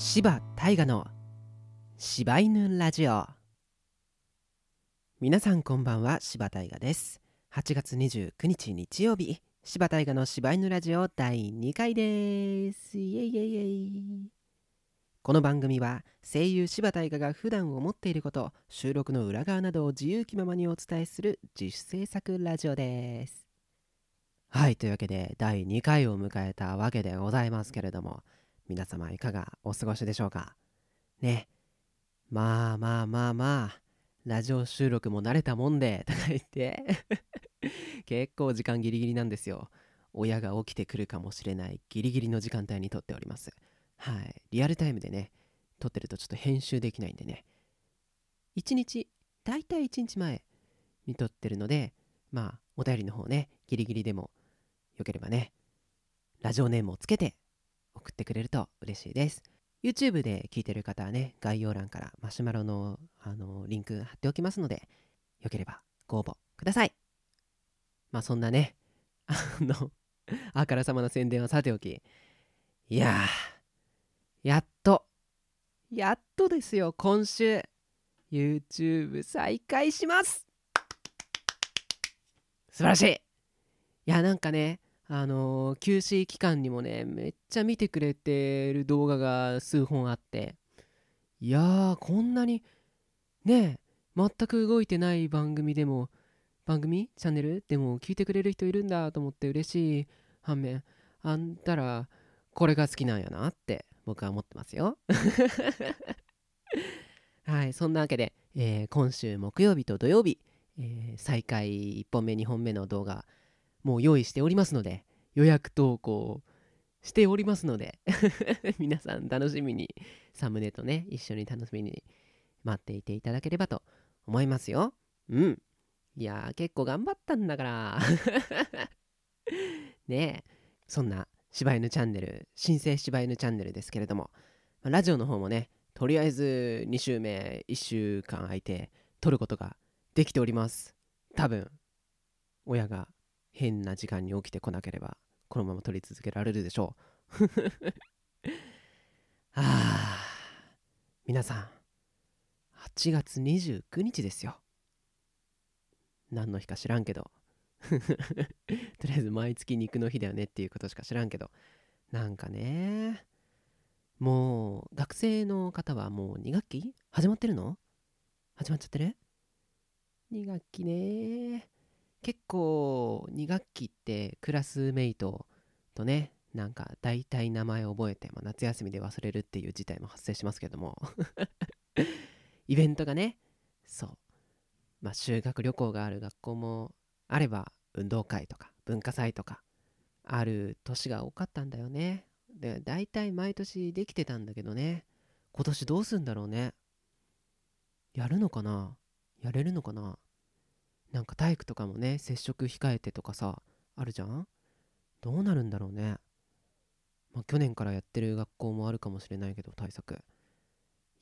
柴大河の柴犬ラジオ。皆さんこんばんは柴大河です。8月29日日曜日柴大河の柴犬ラジオ第2回です。イエイエイエイ。この番組は声優柴大河が普段思っていること収録の裏側などを自由気ままにお伝えする自主制作ラジオです。はいというわけで第2回を迎えたわけでございますけれども皆様いかがお過ごしでしょうか？ね。まあまあまあまあラジオ収録も慣れたもんでとか言って。結構時間ギリギリなんですよ。親が起きてくるかもしれないギリギリの時間帯に撮っております。はい。リアルタイムでね撮ってるとちょっと編集できないんでね。1日だいたい1日前に撮ってるのでまあお便りの方ねギリギリでもよければねラジオネームをつけて送ってくれると嬉しいです。YouTube で聞いてる方はね概要欄からマシュマロのあのリンク貼っておきますのでよければご応募ください。まあそんなねあのあからさまな宣伝はさておきいやーやっとやっとですよ今週。YouTube 再開します。素晴らしい。いやなんかねあの、休止期間にもねめっちゃ見てくれてる動画が数本あって。いやーこんなにね全く動いてない番組でも番組？チャンネル？でも聞いてくれる人いるんだと思って嬉しい反面あんたらこれが好きなんやなって僕は思ってますよ。はいそんなわけで、えー、今週木曜日と土曜日、えー、再開1本目2本目の動画もう用意しておりますので予約投稿しておりますので 皆さん楽しみにサムネとね一緒に楽しみに待っていていただければと思いますよ。うん。いや結構頑張ったんだから。ねえそんな柴犬チャンネル新生柴犬チャンネルですけれどもラジオの方もねとりあえず2週目1週間空いて撮ることができております。多分親が変な時間に起きてこなければこのまま撮り続けられるでしょう。ああ皆さん8月29日ですよ。何の日か知らんけど。とりあえず毎月肉の日だよねっていうことしか知らんけど。なんかねもう学生の方はもう2学期？始まってるの？始まっちゃってる ?2 学期ね。結構2学期ってクラスメイトとねなんか大体名前を覚えて、まあ、夏休みで忘れるっていう事態も発生しますけども。イベントがねそう。まあ修学旅行がある学校もあれば運動会とか文化祭とかある年が多かったんだよね。で大体毎年できてたんだけどね。今年どうすんだろうね。やるのかな？やれるのかな？なんか体育とかもね接触控えてとかさあるじゃん？どうなるんだろうね。まあ去年からやってる学校もあるかもしれないけど対策。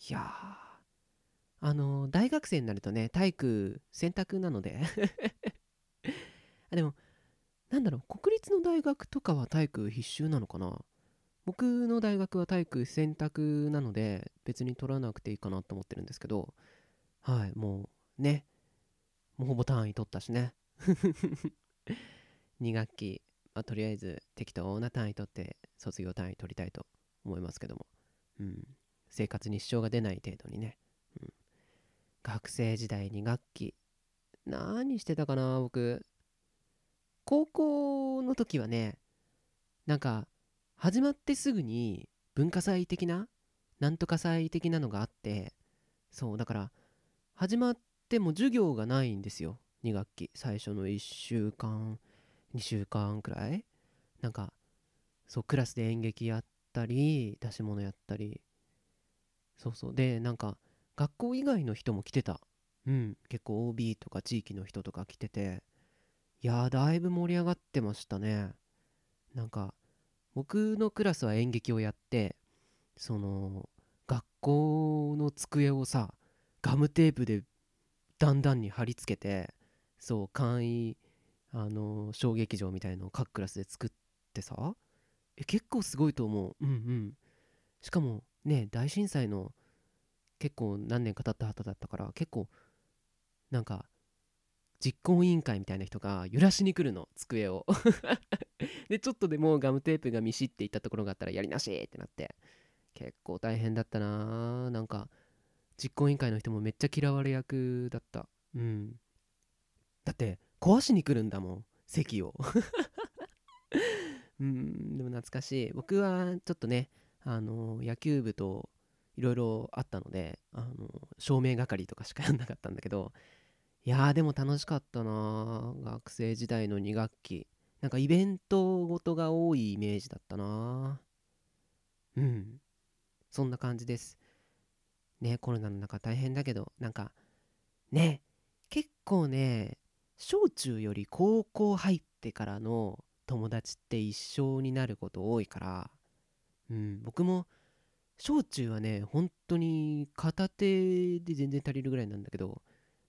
いやあの大学生になるとね体育選択なので。あでもなんだろう国立の大学とかは体育必修なのかな？僕の大学は体育選択なので別に取らなくていいかなと思ってるんですけど。はいもうねもうほぼ単位取ったしね。2学期、まあ、とりあえず適当な単位取って卒業単位取りたいと思いますけども、うん、生活に支障が出ない程度にね、うん、学生時代2学期。何してたかな僕。高校の時はねなんか始まってすぐに文化祭的ななんとか祭的なのがあって。そうだから始まっでも授業がないんですよ。2学期。最初の1週間2週間くらい。なんかそうクラスで演劇やったり出し物やったり。そうそう。でなんか学校以外の人も来てた。うん。結構 OB とか地域の人とか来てて。いやーだいぶ盛り上がってましたね。なんか僕のクラスは演劇をやってその学校の机をさガムテープでだんだんに貼り付けてそう簡易あの小劇場みたいのを各クラスで作ってさえ結構すごいと思う。うんうん。しかもね大震災の結構何年か経った後だったから結構なんか実行委員会みたいな人が揺らしに来るの机を。でちょっとでもガムテープがミシっていったところがあったらやりなしってなって。結構大変だったななんか実行委員会の人もめっちゃ嫌われ役だった。うん。だって壊しに来るんだもん。席を。うんでも懐かしい。僕はちょっとねあの野球部といろいろあったのであの照明係とかしかやんなかったんだけどいやーでも楽しかったな学生時代の2学期。なんかイベントごとが多いイメージだったなうん。そんな感じですねコロナの中大変だけどなんかね結構ね小中より高校入ってからの友達って一緒になること多いからうん僕も小中はね本当に片手で全然足りるぐらいなんだけど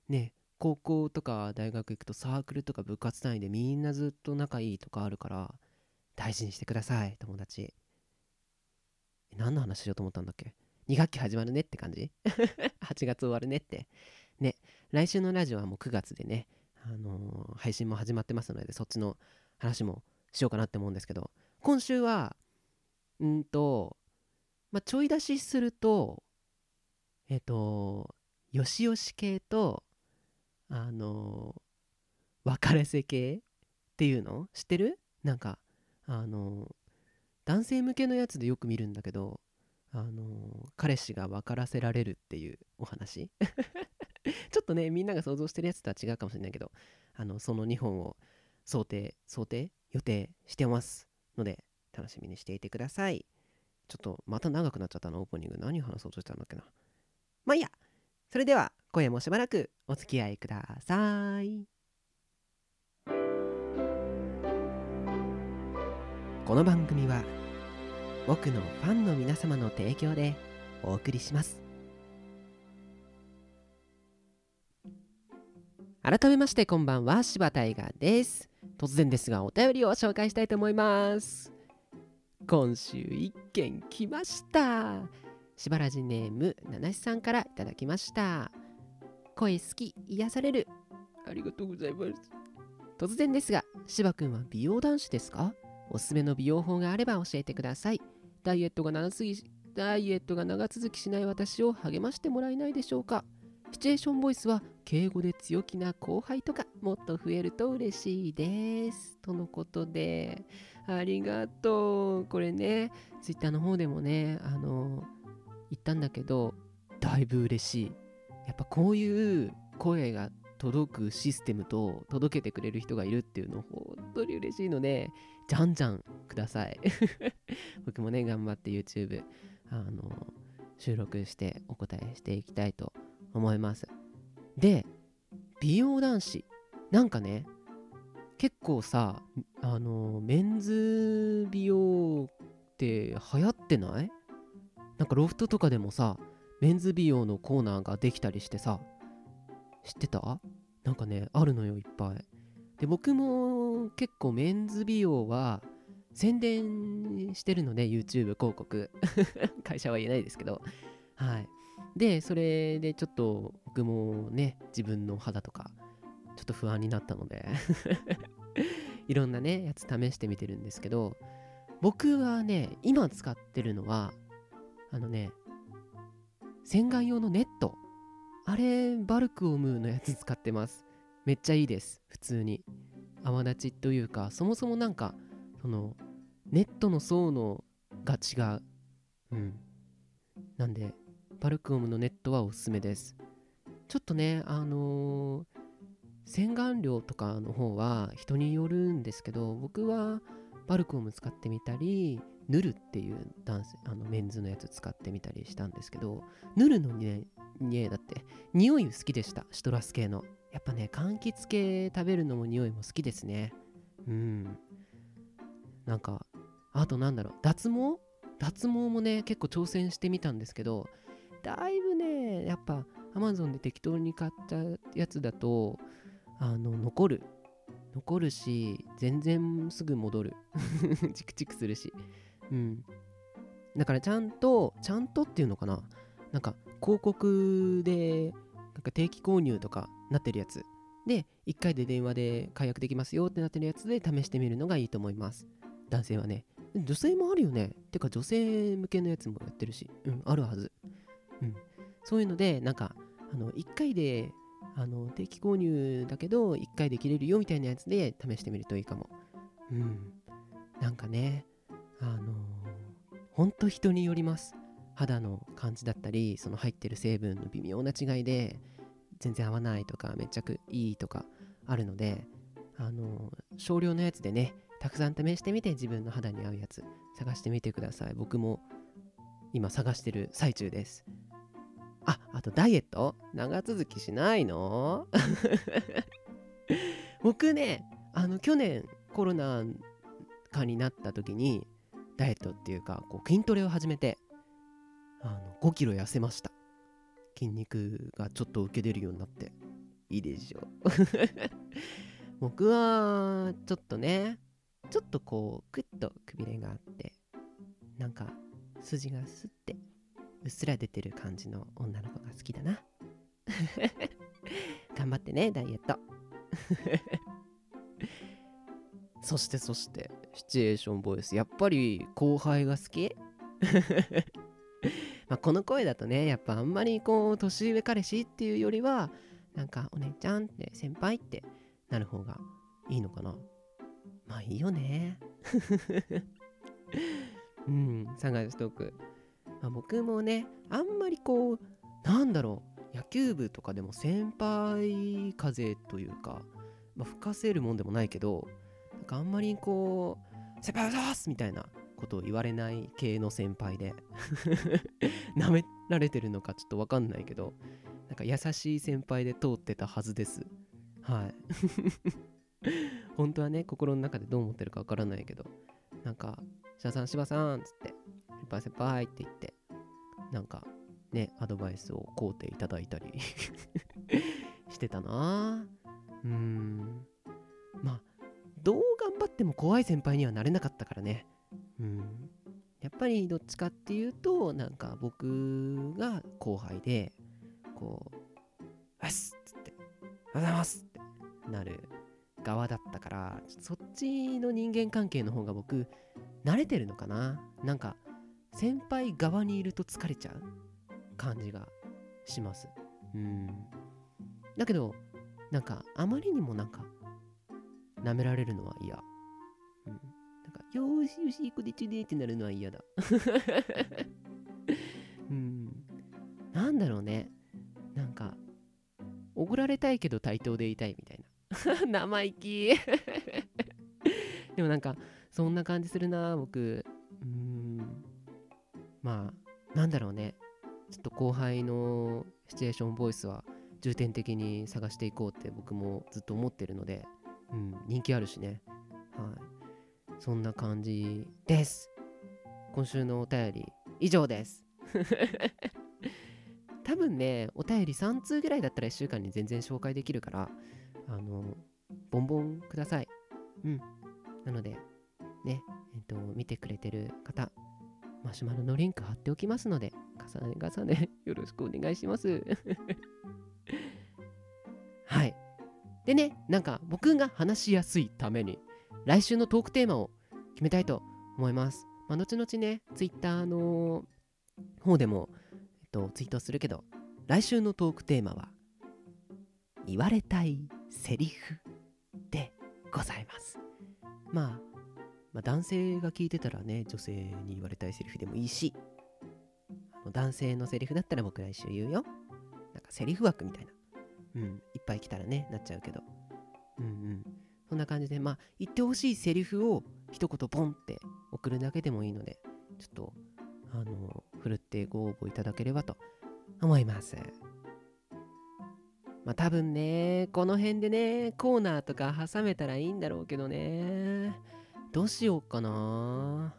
ね高校とか大学行くとサークルとか部活単位でみんなずっと仲いいとかあるから大事にしてください友達。何の話しようと思ったんだっけ？2学期始まるねって感じ ?8 月終わるねって。ね来週のラジオはもう9月でねあのー配信も始まってますのでそっちの話もしようかなって思うんですけど今週はうんとまあちょい出しするとえっ、とよしよし系とあの別れせ系っていうの？知ってる？なんかあの男性向けのやつでよく見るんだけどあの彼氏が分からせられるっていうお話？ちょっとねみんなが想像してるやつとは違うかもしれないけどあのその2本を想定想定予定してますので楽しみにしていてください。ちょっとまた長くなっちゃったなオープニング。何話そうとしたんだっけな？まあいいや。それでは今夜もしばらくお付き合いください。この番組は僕のファンの皆様の提供でお送りします。改めましてこんばんは柴大河です。突然ですがお便りを紹介したいと思います。今週一件来ました。しばらじネームななしさんからいただきました。声好き癒される。ありがとうございます。突然ですが柴くんは美容男子ですか？おすすめの美容法があれば教えてください。ダイエットが長すぎダイエットが長続きしない私を励ましてもらえないでしょうか。シチュエーションボイスは敬語で強気な後輩とかもっと増えると嬉しいです。とのことでありがとう。これねツイッターの方でもねあの言ったんだけどだいぶ嬉しい。やっぱこういう声が届くシステムと届けてくれる人がいるっていうの本当に嬉しいのでじゃんじゃんください。僕もね頑張って YouTube あの収録してお答えしていきたいと思います。で美容男子。なんかね結構さあのメンズ美容って流行ってない？なんかロフトとかでもさメンズ美容のコーナーができたりしてさ。知ってた？なんかねあるのよいっぱい。で僕も結構メンズ美容は宣伝してるので YouTube 広告。会社は言えないですけど。はい。でそれでちょっと僕もね自分の肌とかちょっと不安になったので。いろんなねやつ試してみてるんですけど僕はね今使ってるのはあのね洗顔用のネット。あれバルクオムのやつ使ってます。めっちゃいいです。普通に。泡立ちというかそもそもなんかそのネットの層のが違う。うん。なんでバルクオムのネットはおすすめです。ちょっとねあのー洗顔料とかの方は人によるんですけど僕はバルクオム使ってみたりヌルっていう男性あのメンズのやつ使ってみたりしたんですけどヌルのねねだって匂い好きでした。シトラス系の。やっぱね柑橘系食べるのも匂いも好きですね。うん。なんかあとなんだろう脱毛？脱毛もね結構挑戦してみたんですけどだいぶねやっぱ Amazon で適当に買ったやつだとあの残る。残るし全然すぐ戻る。チクチクするし。うん。だからちゃんとちゃんとっていうのかな。なんか広告でなんか定期購入とかなってるやつ。で1回で電話で解約できますよってなってるやつで試してみるのがいいと思います。男性はね。女性もあるよね。てか女性向けのやつもやってるし。うんあるはず。うん。そういうのでなんかあの1回であの定期購入だけど1回で切れるよみたいなやつで試してみるといいかも。うん。なんかねあのー、ほんと人によります。肌の感じだったりその入ってる成分の微妙な違いで全然合わないとかめっちゃくいいとかあるのであの少量のやつでねたくさん試してみて自分の肌に合うやつ探してみてください。僕も今探してる最中です。ああとダイエット？長続きしないの？僕ねあの去年コロナ禍になった時にダイエットっていうかこう筋トレを始めてあの5キロ痩せました。筋肉がちょっと受け出るようになっていいでしょう。僕はちょっとねちょっとこうクッとくびれがあってなんか筋がスッてうっすら出てる感じの女の子が好きだな。頑張ってねダイエット。そしてそしてシチュエーションボイス。やっぱり後輩が好き？まあこの声だとねやっぱあんまりこう年上彼氏っていうよりはなんかお姉ちゃんって先輩ってなる方がいいのかな。まあいいよね。うん探しとく、まあ、僕もねあんまりこうなんだろう野球部とかでも先輩風というか、まあ、吹かせるもんでもないけどなんかあんまりこう先輩おざすみたいなことを言われない系の先輩で。舐められてるのかちょっとわかんないけどなんか優しい先輩で通ってたはずです。はい。本当はね心の中でどう思ってるかわからないけどなんか「シャさん柴さん」っつって「先輩先輩」って言ってなんかねアドバイスを買うていただいたり してたな。うーん。まあどう頑張っても怖い先輩にはなれなかったからね。ぱりどっちかっていうとなんか僕が後輩でこう「よし!」っつって「おはようございます!」ってなる側だったからそっちの人間関係の方が僕慣れてるのかななんか先輩側にいると疲れちゃう感じがしますうんだけどなんかあまりにもなんか舐められるのは嫌よしよし行こでちゅでってなるのは嫌だ。うん。なんだろうね。なんかおごられたいけど対等でいたいみたいな。生意気。でもなんかそんな感じするな僕。うん。まあなんだろうね。ちょっと後輩のシチュエーションボイスは重点的に探していこうって僕もずっと思ってるので、うん、人気あるしね。はい。そんな感じです。今週のお便り以上です。多分ねお便り3通ぐらいだったら1週間に全然紹介できるからあのボンボンください。うん。なのでねえっ、と見てくれてる方マシュマロのリンク貼っておきますので重ね重ねよろしくお願いします。はい。でねなんか僕が話しやすいために来週のトークテーマを決めたいと思いますまあ後々ねツイッターの方でも、えっと、ツイートするけど来週のトークテーマは言われたいセリフでございますまあまあ、男性が聞いてたらね、女性に言われたいセリフでもいいし、男性のセリフだったら僕来週言うよ。なんかセリフ枠みたいな。うん、いっぱい来たらね、なっちゃうけど。うんうん。そんな感じで、まあ、言ってほしいセリフを一言ポンって送るだけでもいいので、ちょっと、あの、ふるってご応募いただければと思います。まあ多分ね、この辺でね、コーナーとか挟めたらいいんだろうけどね。どうしようかな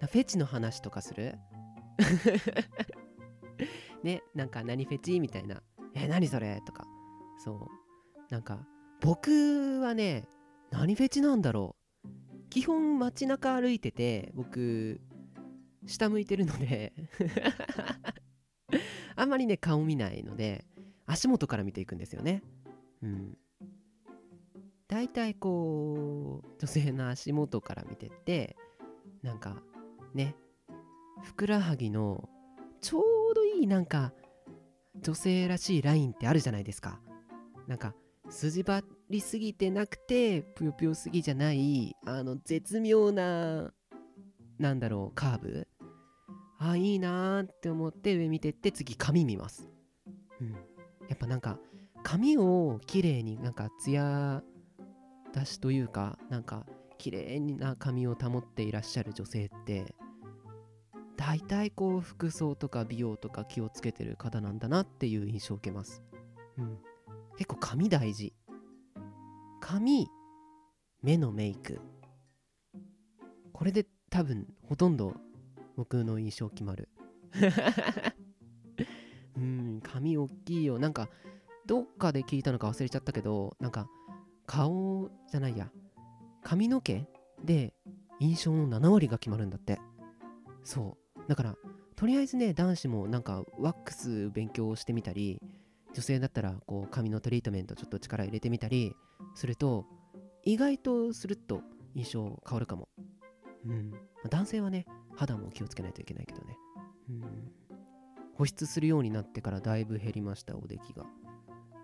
フェチの話とかする？ね、なんか何フェチ？みたいな。え、何それ？とか。そう。なんか、僕はね、何フェチなんだろう。基本街中歩いてて、僕、下向いてるので あんまりね顔見ないので足元から見ていくんですよね。うん。大体こう女性の足元から見てってなんかねふくらはぎのちょうどいいなんか女性らしいラインってあるじゃないですか。なんか筋張りすぎてなくてぷよぷよすぎじゃないあの絶妙ななんだろうカーブ。あいいなーって思って上見てって次髪見ます、うん、やっぱなんか髪をきれいになんかツヤ出しというかなんか綺麗な髪を保っていらっしゃる女性って大体こう服装とか美容とか気をつけてる方なんだなっていう印象を受けます、うん、結構髪大事。髪目のメイク。これで多分ほとんど僕の印象決まる。うん髪大きいよ。なんかどっかで聞いたのか忘れちゃったけどなんか顔じゃないや。髪の毛で印象の7割が決まるんだって。そう。だからとりあえずね男子もなんかワックス勉強してみたり女性だったらこう髪のトリートメントちょっと力入れてみたりすると意外とスルッと印象変わるかも。うん。男性はね肌も気をつけないといけないけどね。うん。保湿するようになってからだいぶ減りましたおできが。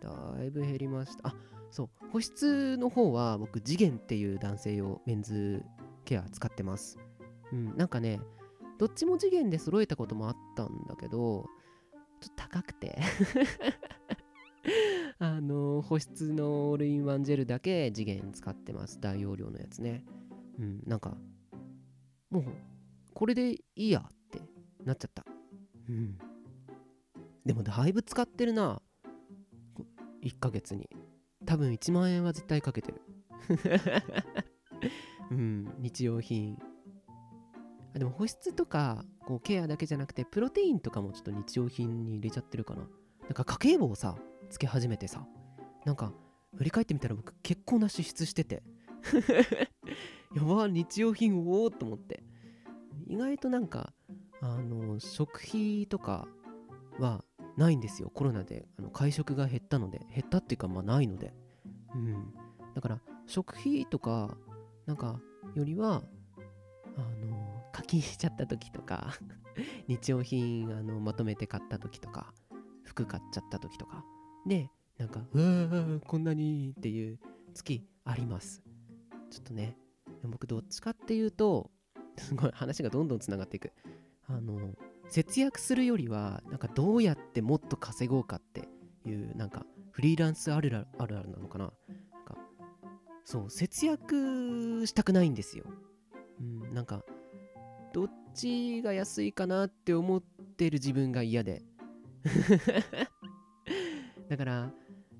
だいぶ減りました。あそう。保湿の方は僕次元っていう男性用メンズケア使ってます。うん。なんかねどっちも次元で揃えたこともあったんだけどちょっと高くて。保湿のオールインワンジェルだけ次元使ってます。大容量のやつね。うんなんかもうこれでいいやってなっちゃった。うん。でもだいぶ使ってるな。1ヶ月に。多分1万円は絶対かけてる。うん日用品。あでも保湿とかこうケアだけじゃなくてプロテインとかもちょっと日用品に入れちゃってるかな。なんか家計簿をさつけ始めてさ。なんか振り返ってみたら僕結構な支出してて。やば日用品おおと思って。意外となんかあの食費とかはないんですよ。コロナであの会食が減ったので。減ったっていうかまあないので。うん。だから食費とかなんかよりはあの課金しちゃった時とか 日用品あのまとめて買った時とか服買っちゃった時とか。でなんかうわこんなにっていう月あります。ちょっとね僕どっちかっていうとすごい話がどんどんつながっていく。あの節約するよりはなんかどうやってもっと稼ごうかっていうなんかフリーランスあるあるあるなのかな。なんかそう節約したくないんですよ、うん、なんかどっちが安いかなって思ってる自分が嫌で。だから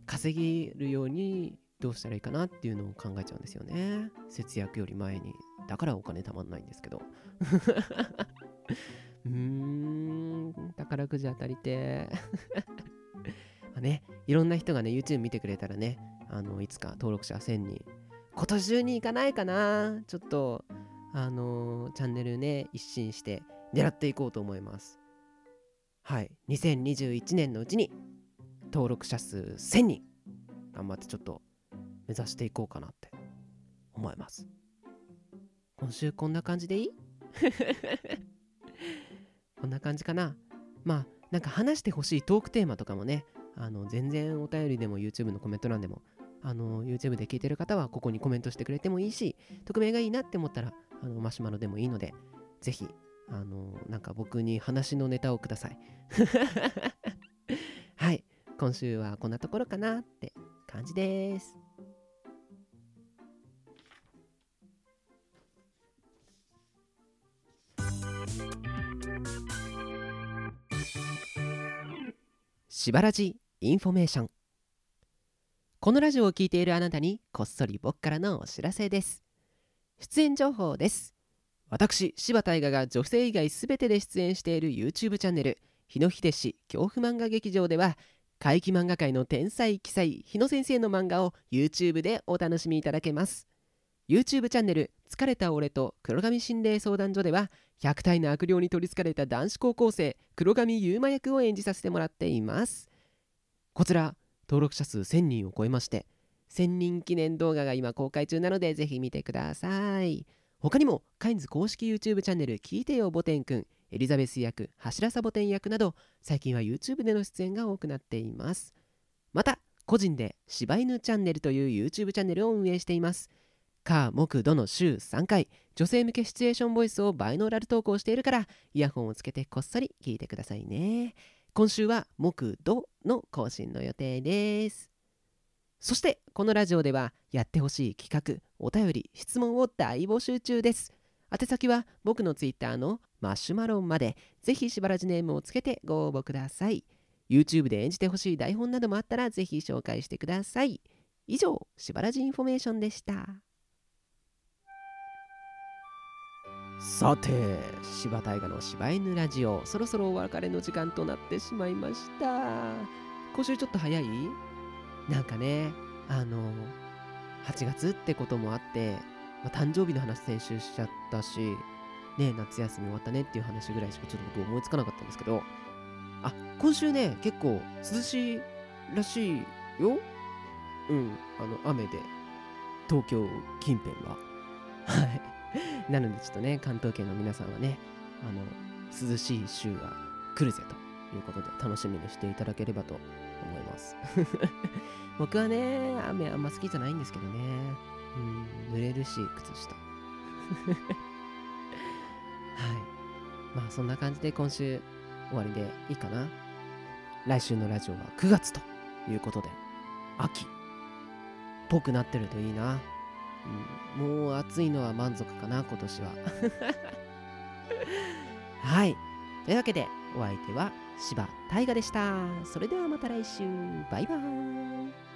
稼げるようにどうしたらいいかなっていうのを考えちゃうんですよね。節約より前に。だからお金たまんないんですけど。うーん。宝くじ当たりて まねいろんな人がね YouTube 見てくれたらねあのいつか登録者1000人。今年中に行かないかな。ちょっとあの、チャンネルね一新して狙っていこうと思います。はい。2021年のうちに登録者数1000人。頑張ってちょっと目指していこうかなって思います。今週こんな感じでいい？こんな感じかな？まあなんか話してほしいトークテーマとかもねあの全然お便りでも YouTube のコメント欄でもあの YouTube で聞いてる方はここにコメントしてくれてもいいし匿名がいいなって思ったらあのマシュマロでもいいのでぜひあのなんか僕に話のネタをくださいはい。今週はこんなところかなって感じです。しばらじインフォメーション。このラジオを聴いているあなたにこっそり僕からのお知らせです。出演情報です。私柴太雅が女性以外すべてで出演している YouTube チャンネル日野日出志恐怖漫画劇場では怪奇漫画界の天才奇才日野先生の漫画を YouTube でお楽しみいただけます。YouTube チャンネル「疲れた俺と黒髪心霊相談所」では100体の悪霊に取りつかれた男子高校生黒髪優馬役を演じさせてもらっています。こちら登録者数1000人を超えまして1000人記念動画が今公開中なのでぜひ見てください。他にもカインズ公式 YouTube チャンネル聞いてよボテンくんエリザベス役柱サボテン役など最近は YouTube での出演が多くなっています。また個人で柴犬チャンネルという YouTube チャンネルを運営しています。火木土の週3回女性向けシチュエーションボイスをバイノーラル投稿しているからイヤホンをつけてこっそり聞いてくださいね。今週は木土の更新の予定です。そしてこのラジオではやってほしい企画お便り質問を大募集中です。宛先は僕のツイッターのマシュマロンまで。ぜひしばらじネームをつけてご応募ください。YouTube で演じてほしい台本などもあったらぜひ紹介してください。以上しばらじインフォメーションでした。さて柴太雅の48犬ラジオそろそろお別れの時間となってしまいました。今週ちょっと早い？なんかねあの8月ってこともあって、まあ、誕生日の話先週しちゃったしね夏休み終わったねっていう話ぐらいしかちょっと僕思いつかなかったんですけどあ今週ね結構涼しいらしいよ。うんあの雨で。東京近辺は。はい。なのでちょっとね関東圏の皆さんはねあの涼しい週が来るぜということで楽しみにしていただければと思います。僕はね雨あんま好きじゃないんですけどね。うん濡れるし靴下。まあそんな感じで今週終わりでいいかな。来週のラジオは9月ということで秋。っぽくなってるといいな。うん、もう暑いのは満足かな今年は。はい。というわけでお相手は柴大河でした。それではまた来週。バイバーイ。